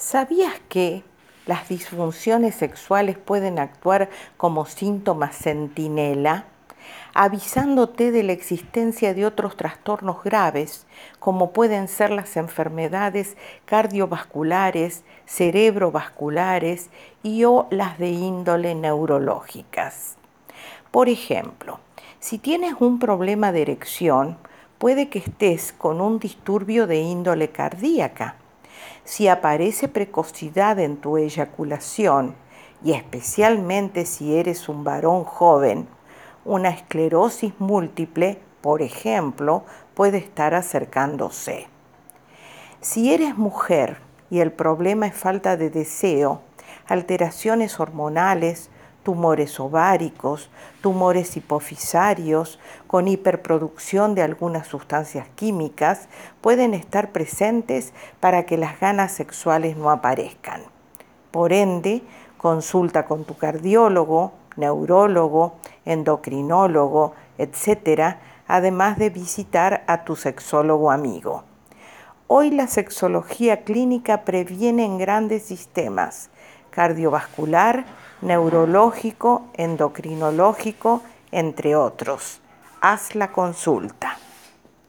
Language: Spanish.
¿Sabías que las disfunciones sexuales pueden actuar como síntomas centinela, avisándote de la existencia de otros trastornos graves, como pueden ser las enfermedades cardiovasculares, cerebrovasculares y o las de índole neurológicas? Por ejemplo, si tienes un problema de erección, puede que estés con un disturbio de índole cardíaca si aparece precocidad en tu eyaculación, y especialmente si eres un varón joven, una esclerosis múltiple, por ejemplo, puede estar acercándose. Si eres mujer y el problema es falta de deseo, alteraciones hormonales, tumores ováricos, tumores hipofisarios con hiperproducción de algunas sustancias químicas pueden estar presentes para que las ganas sexuales no aparezcan. Por ende, consulta con tu cardiólogo, neurólogo, endocrinólogo, etc., además de visitar a tu sexólogo amigo. Hoy la sexología clínica previene en grandes sistemas cardiovascular, neurológico, endocrinológico, entre otros. Haz la consulta.